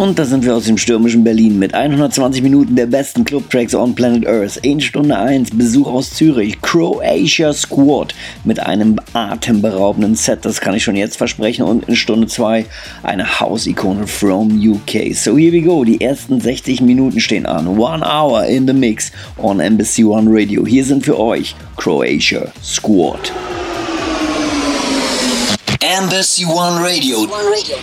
Und da sind wir aus dem stürmischen Berlin mit 120 Minuten der besten Club-Tracks on Planet Earth. In Stunde 1 Besuch aus Zürich, Croatia Squad mit einem atemberaubenden Set, das kann ich schon jetzt versprechen. Und in Stunde 2 eine House-Ikone from UK. So here we go, die ersten 60 Minuten stehen an. One hour in the mix on Embassy One Radio. Hier sind für euch Croatia Squad. Embassy One Radio. One Radio.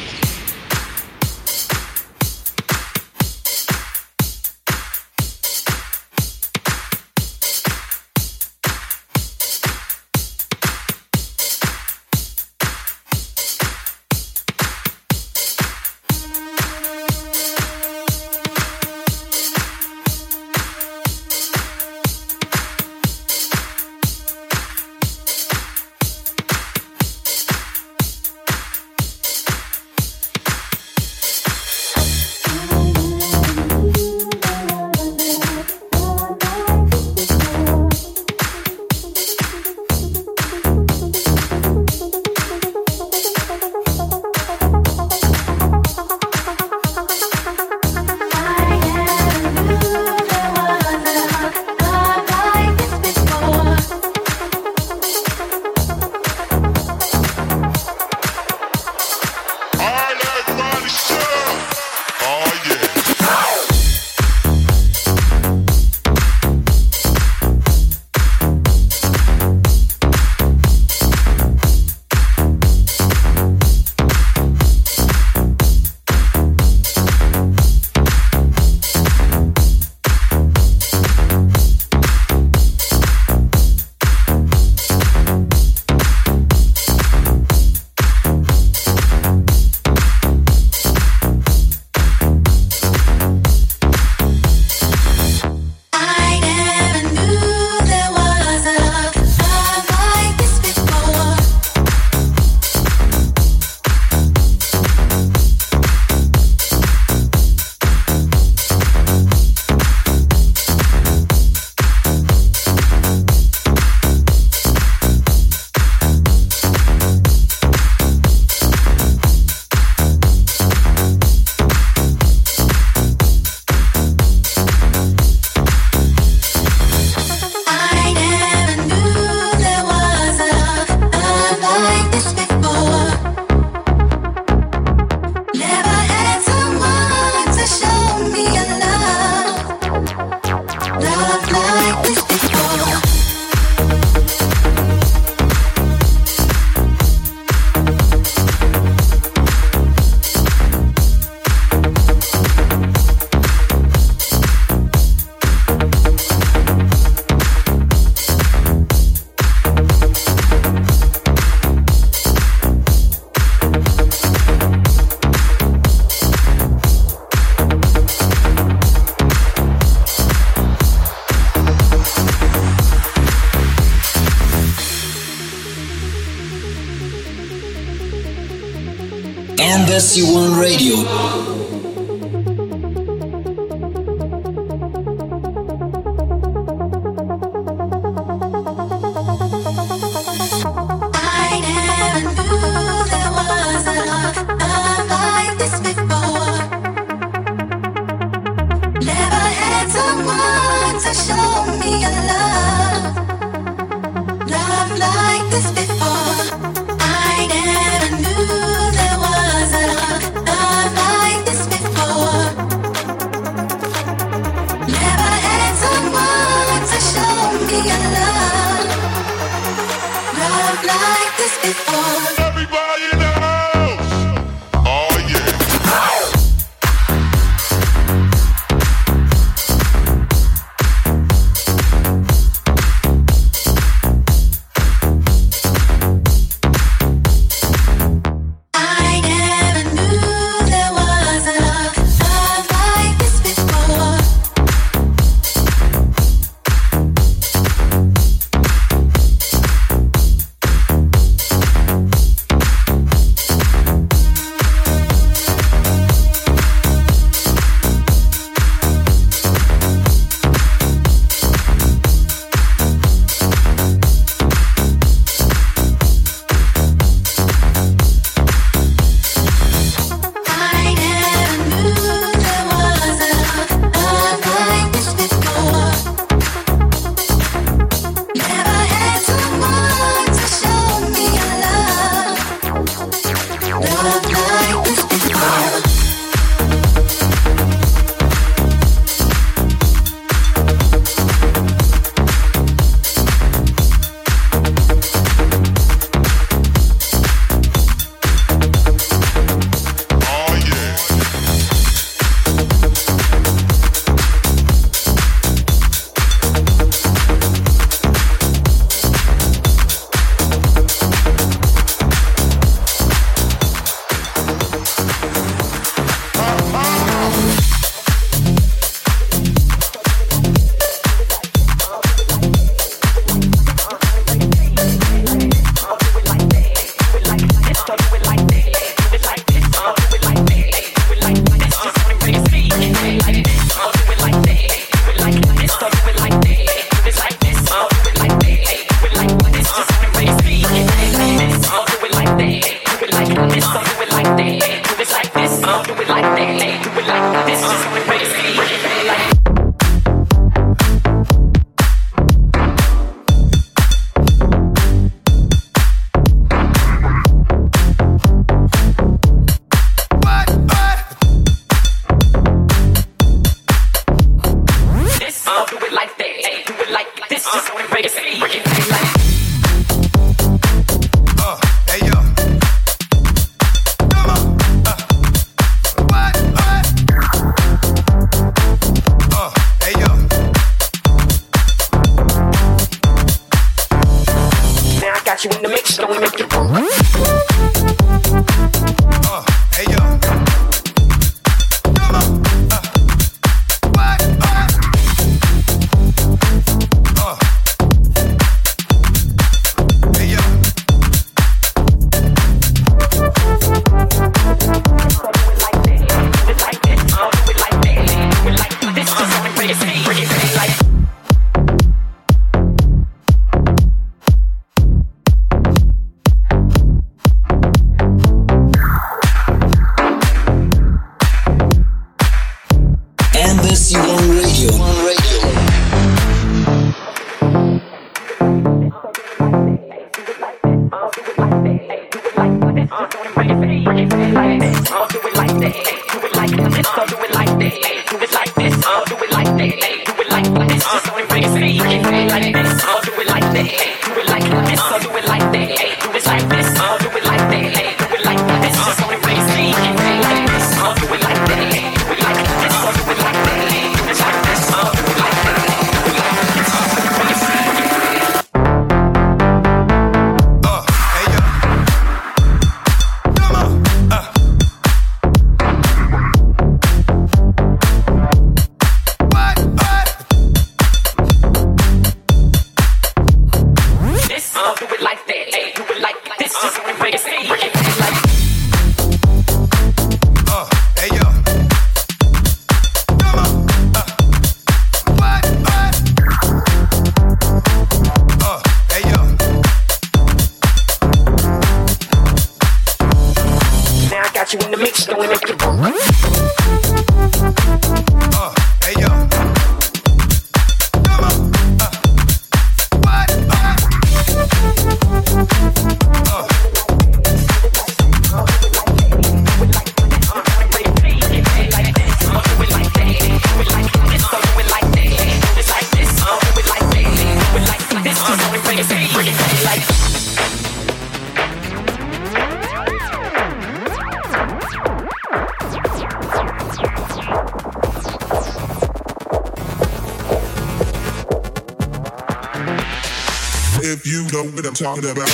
Talking about.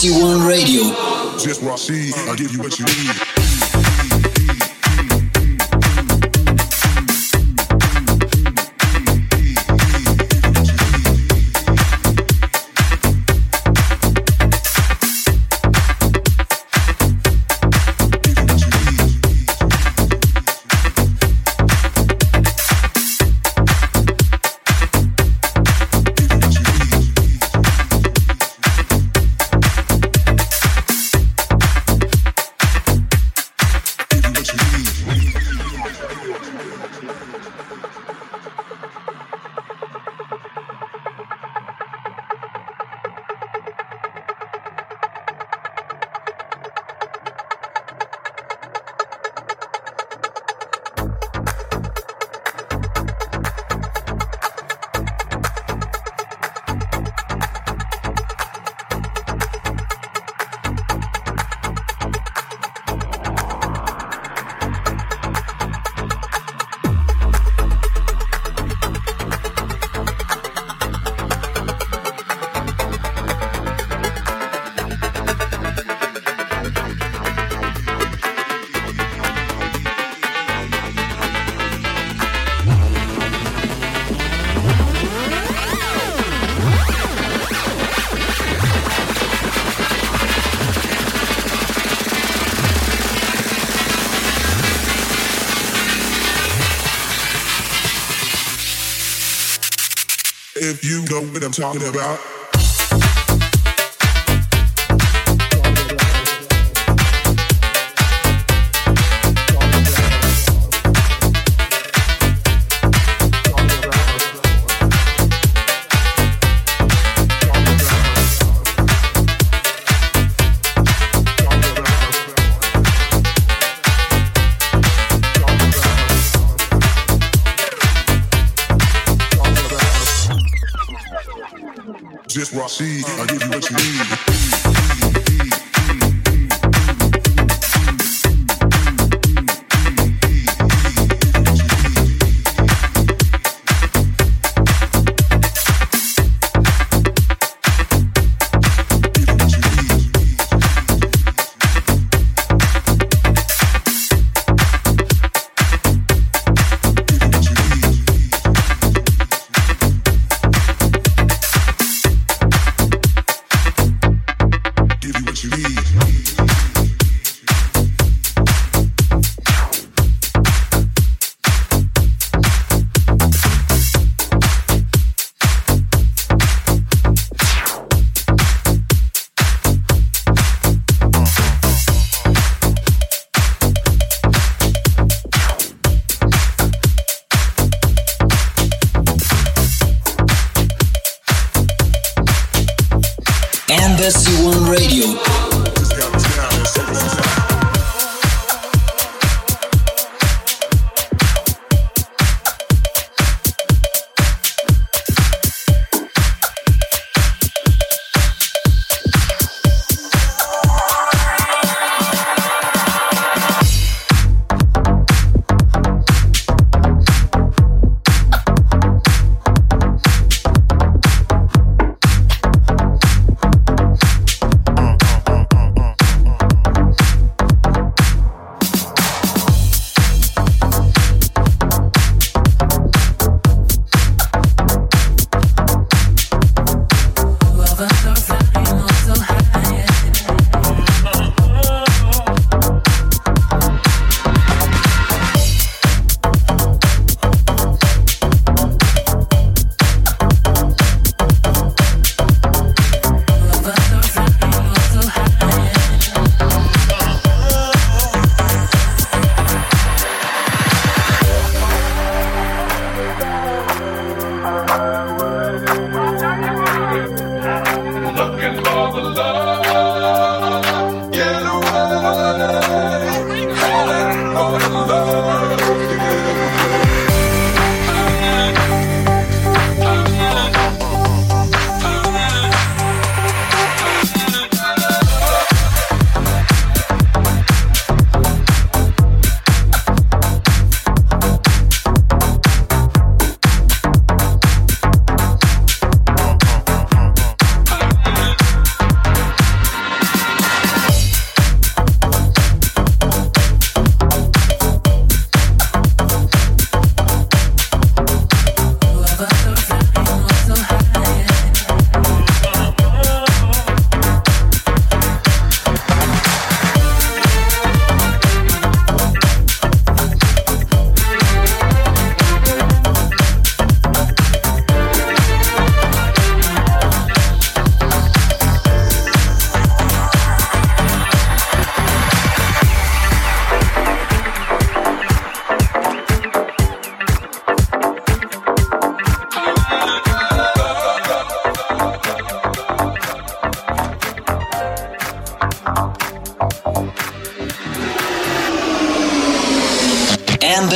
SU1 Radio. Just I see, I'll give you what you need. Talking about.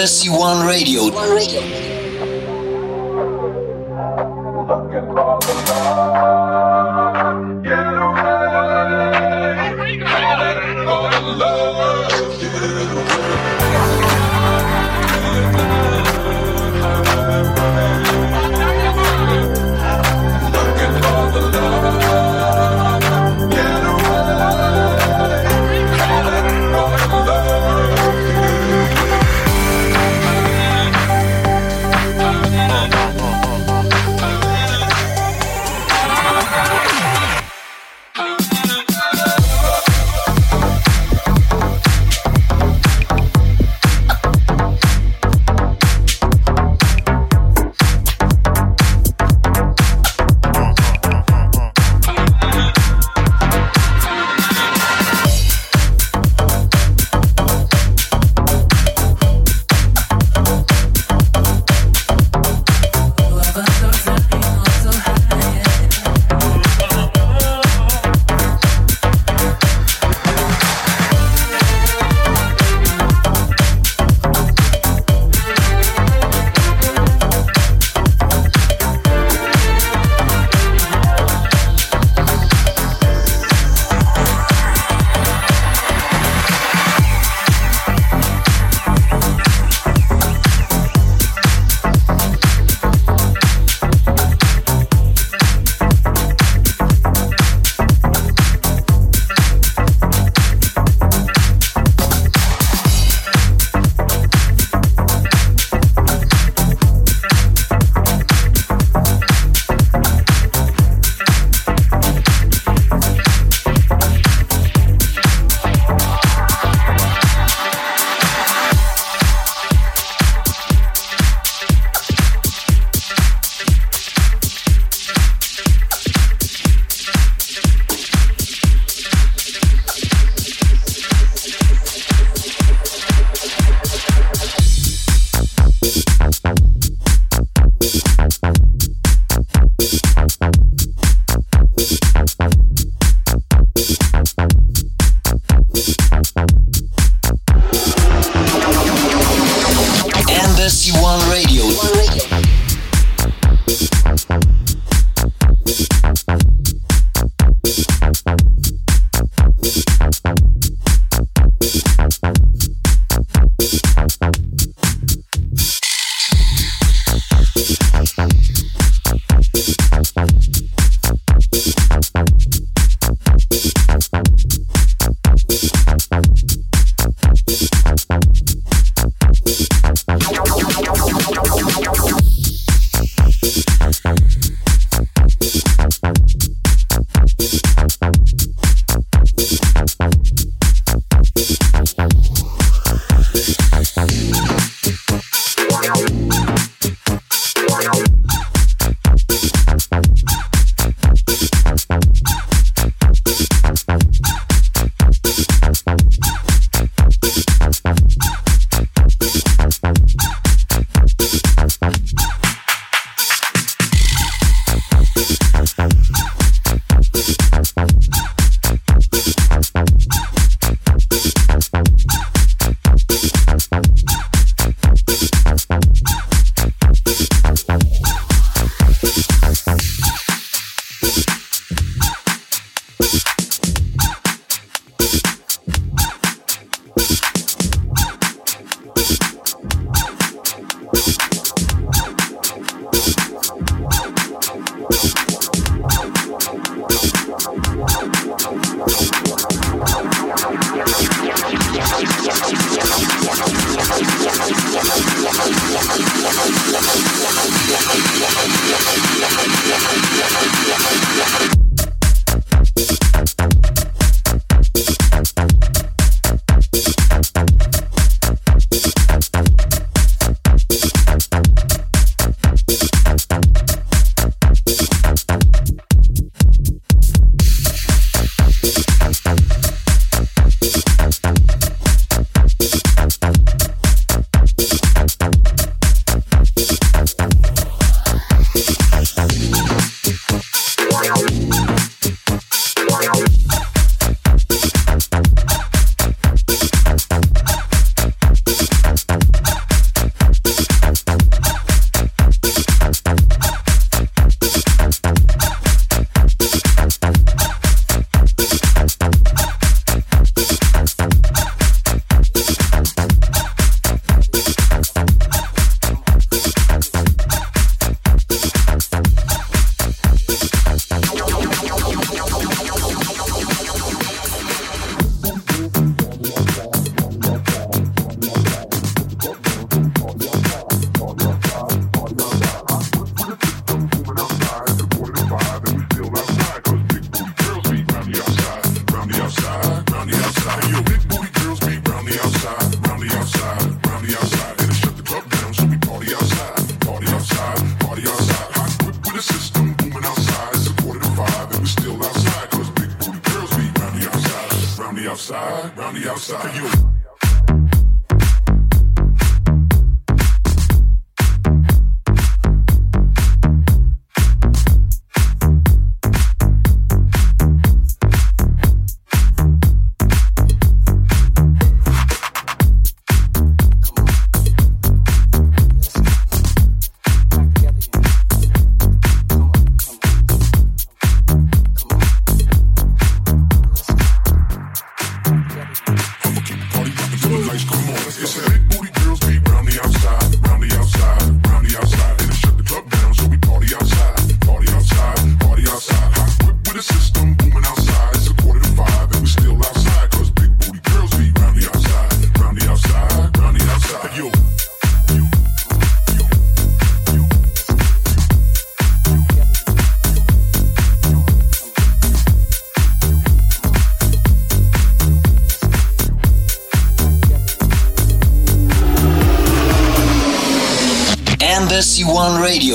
Embassy One Radio. looking for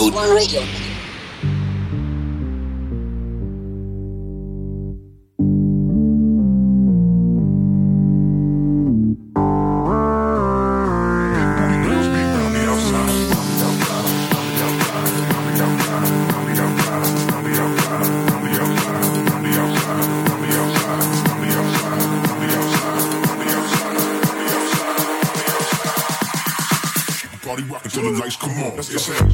Code One Radio. Yes, sir.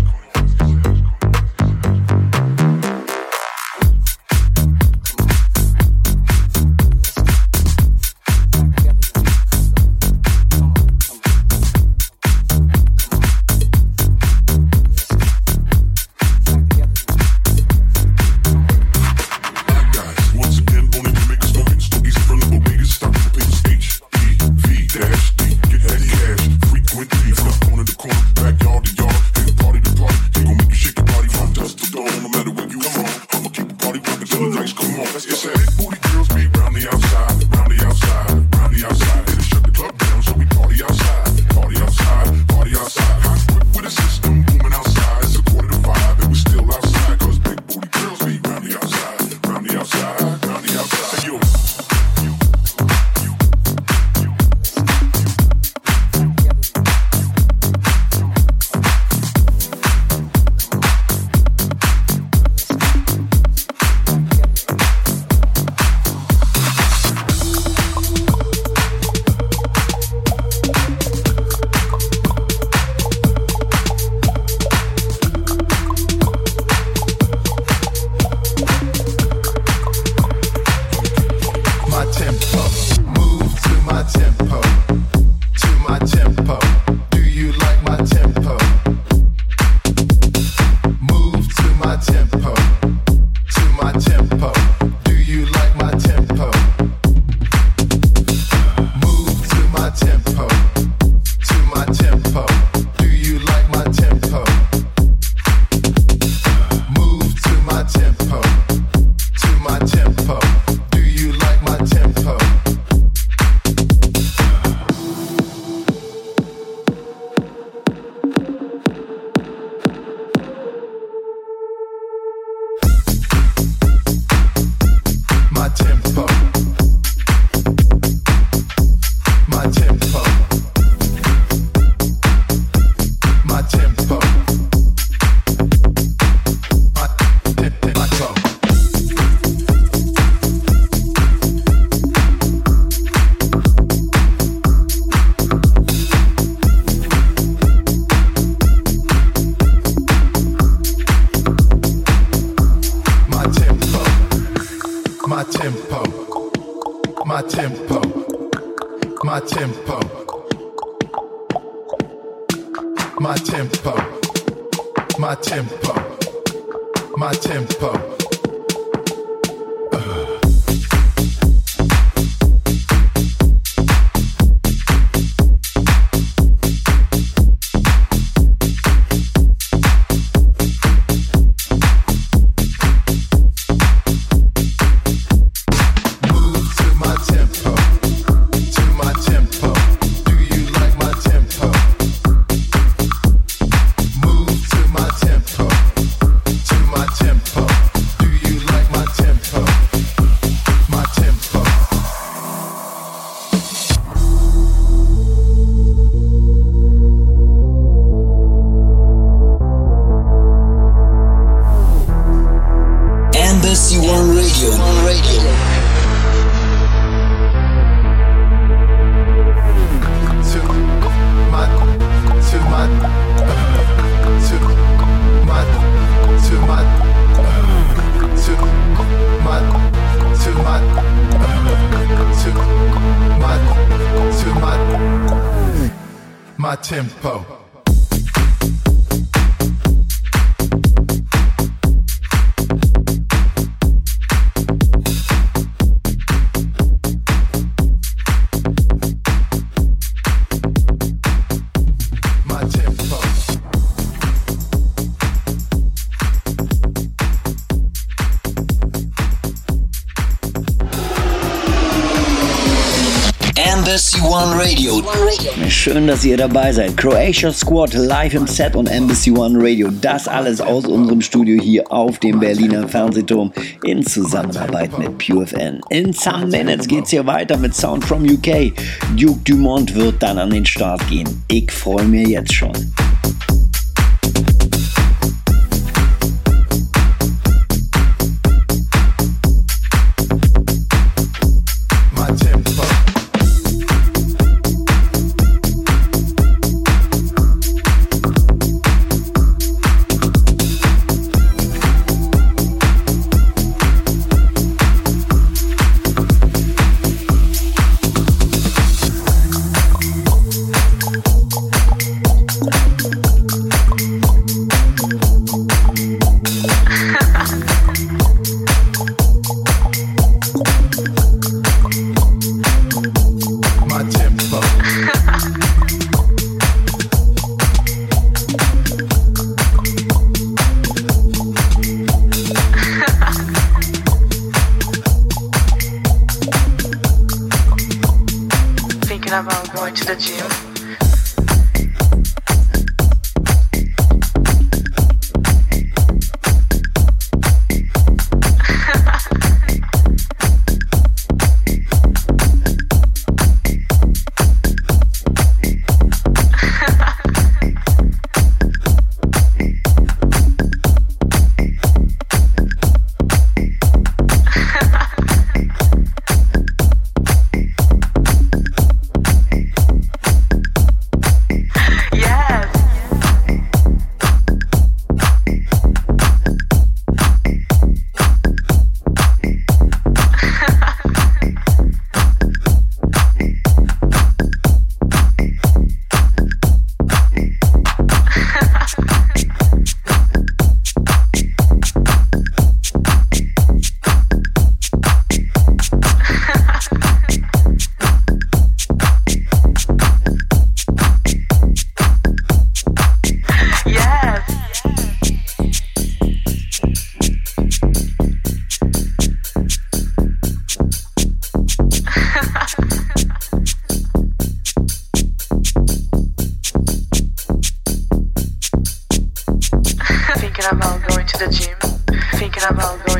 Schön, dass ihr dabei seid. Croatia Squad live im Set und Embassy One Radio. Das alles aus unserem Studio hier auf dem Berliner Fernsehturm in Zusammenarbeit mit PureFN. In some minutes geht's hier weiter mit Sound from UK. Duke Dumont wird dann an den Start gehen. Ich freue mich jetzt schon.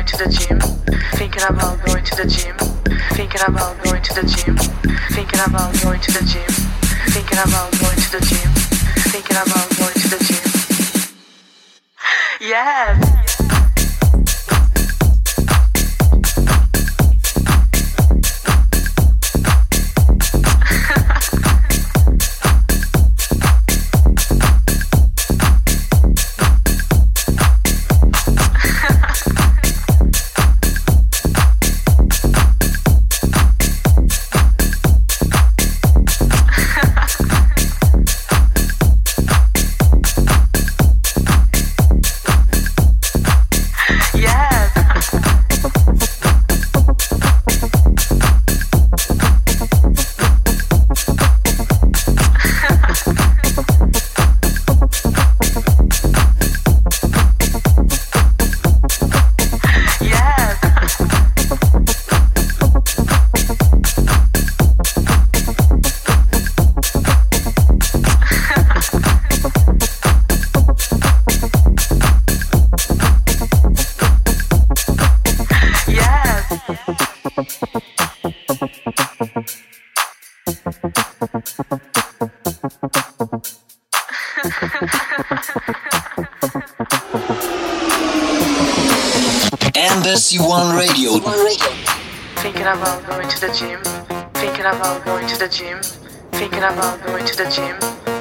To the gym. Thinking about going to the gym. Thinking about going to the gym. Thinking about going to the gym. Thinking about going to the gym. Thinking about going to the gym. Yes. The gym. Thinking about going to the gym.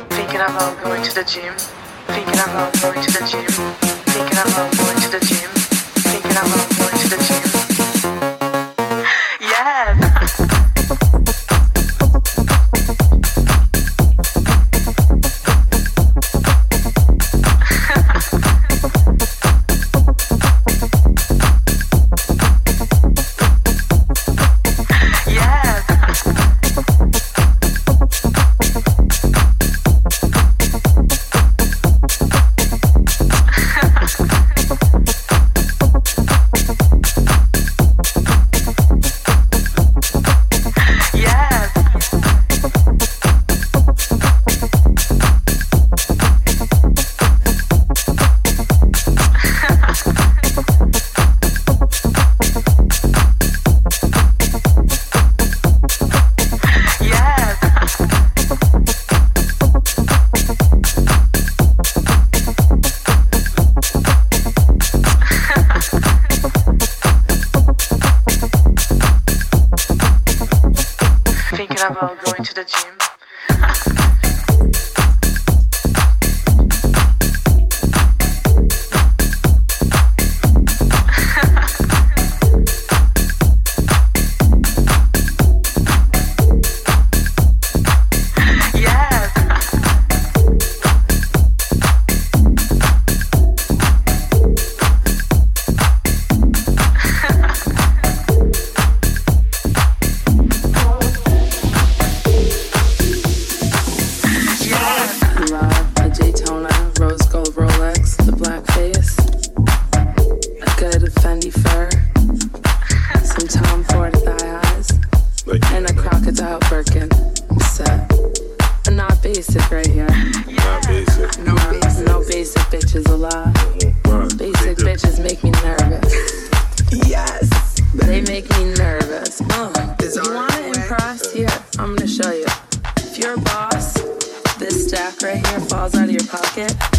Thinking about going to the gym. Thinking about going to the gym. Thinking about going to the gym. it.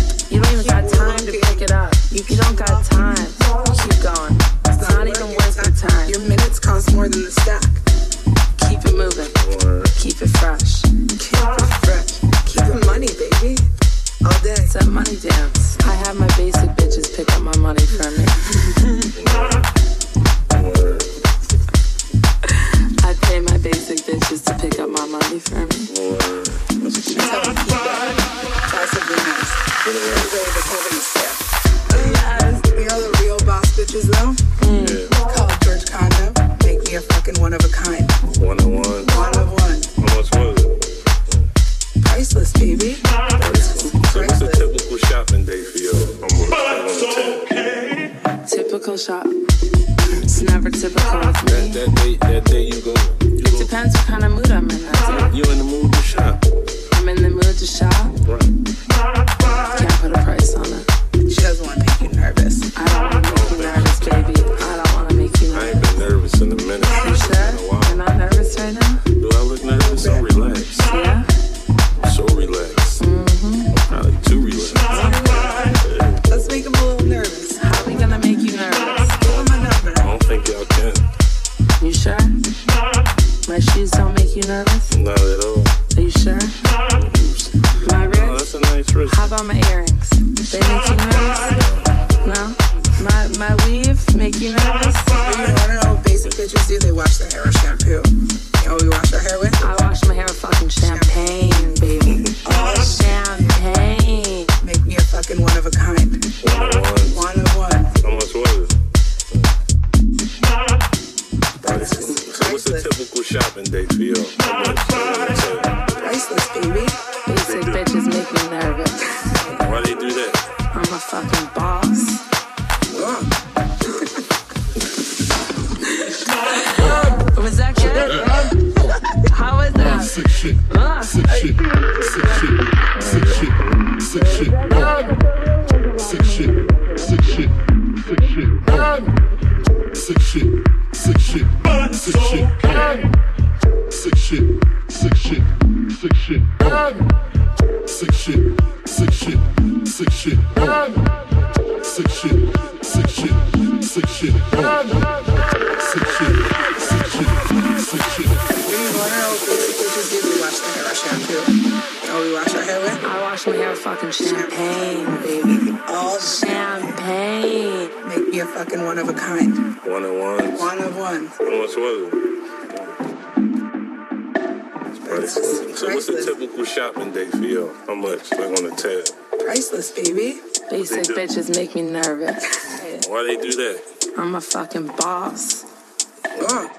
nervous, baby. Basic bitches make me nervous. Why they do that? I'm a fucking boss. Oh.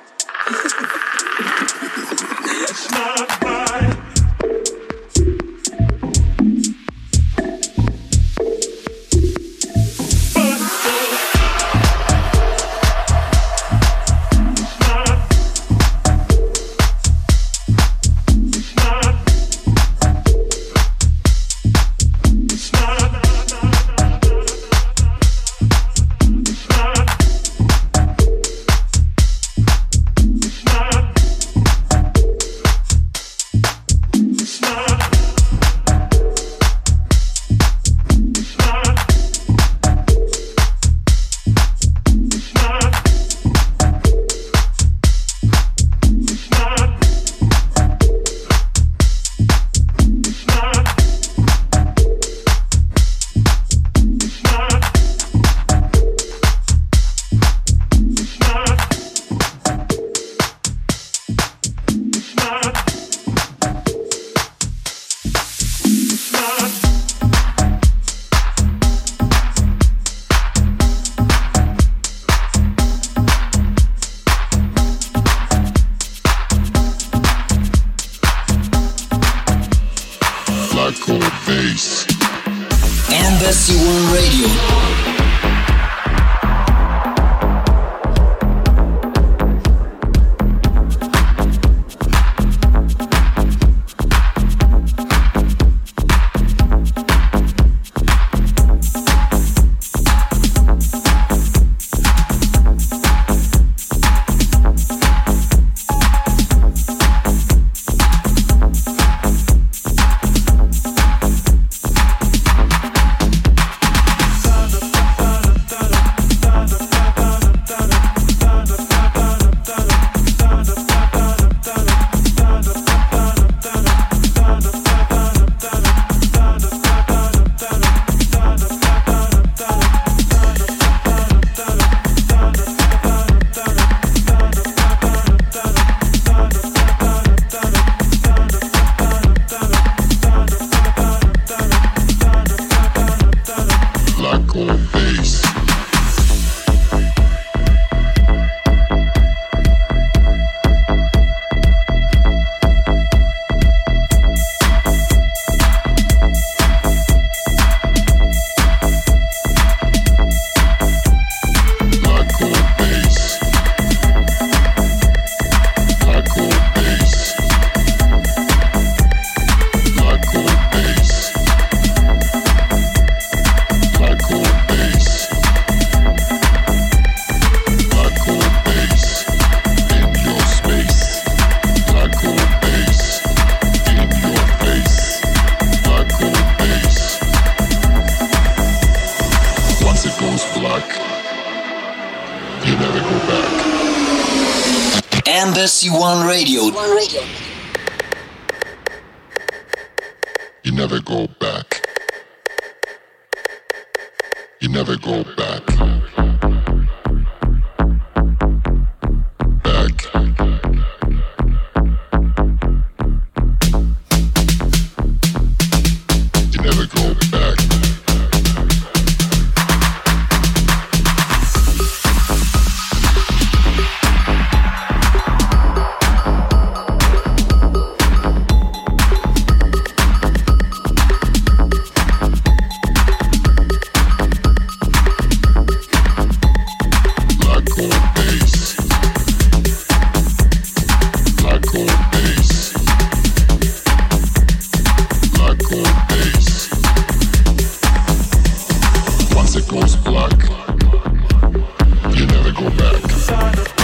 It goes black, you never go back.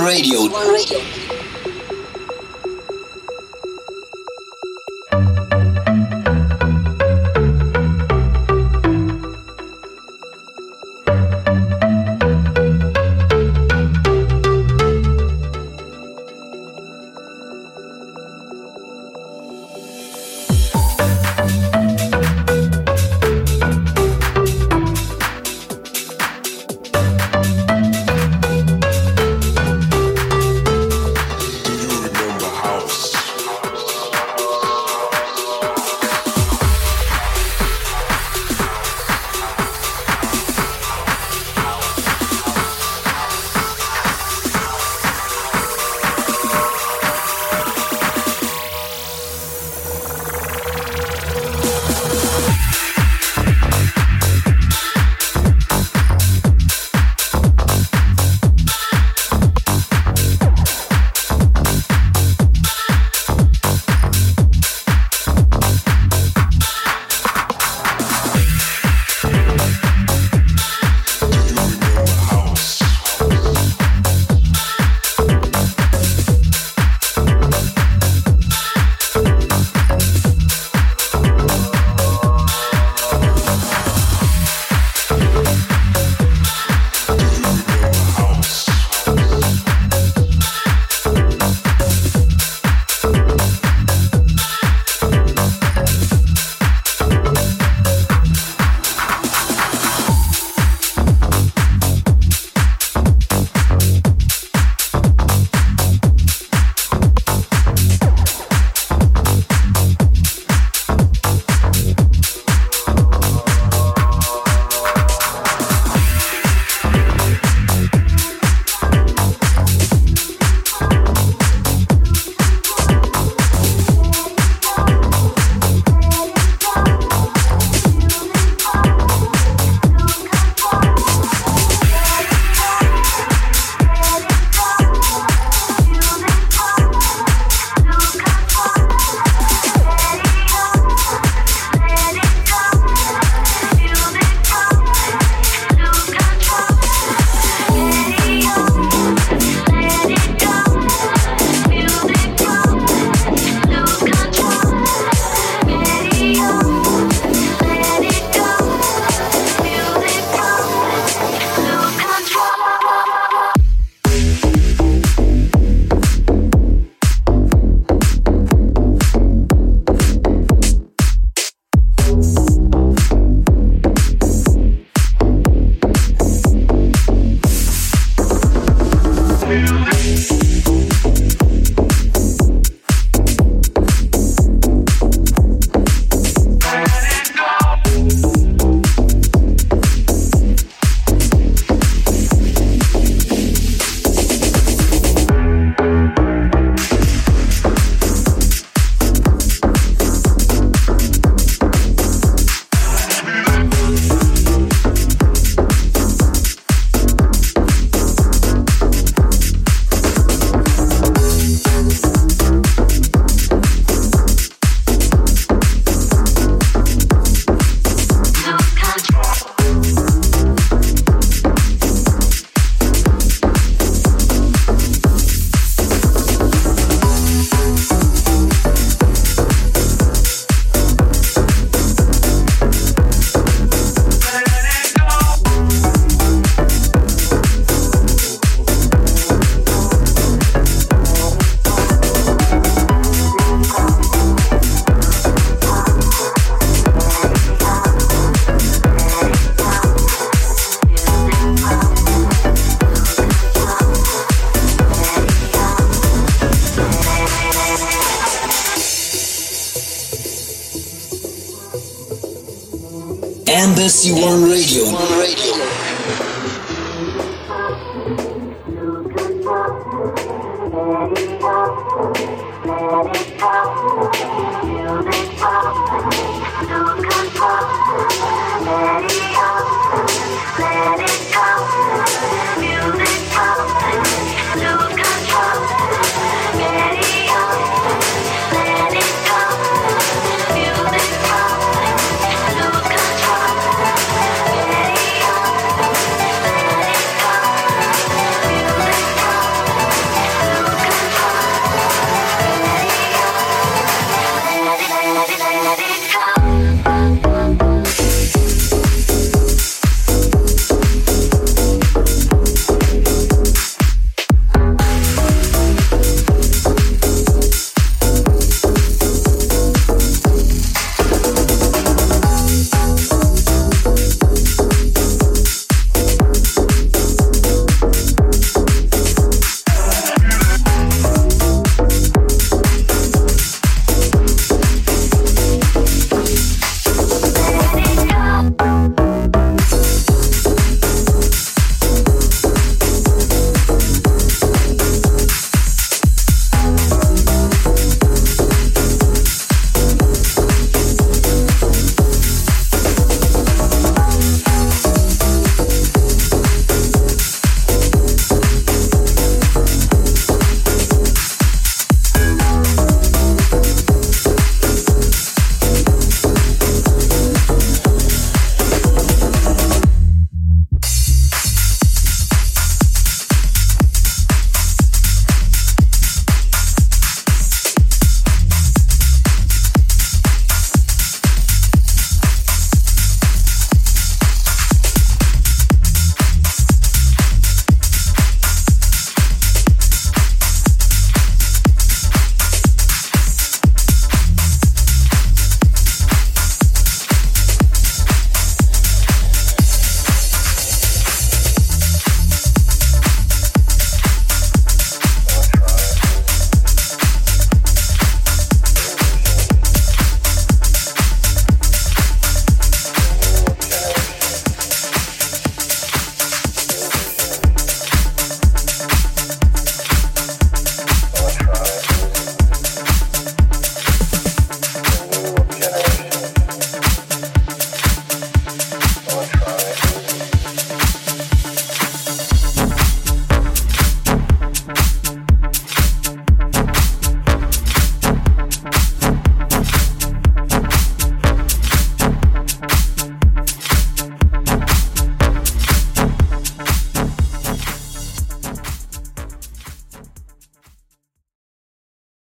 Radio.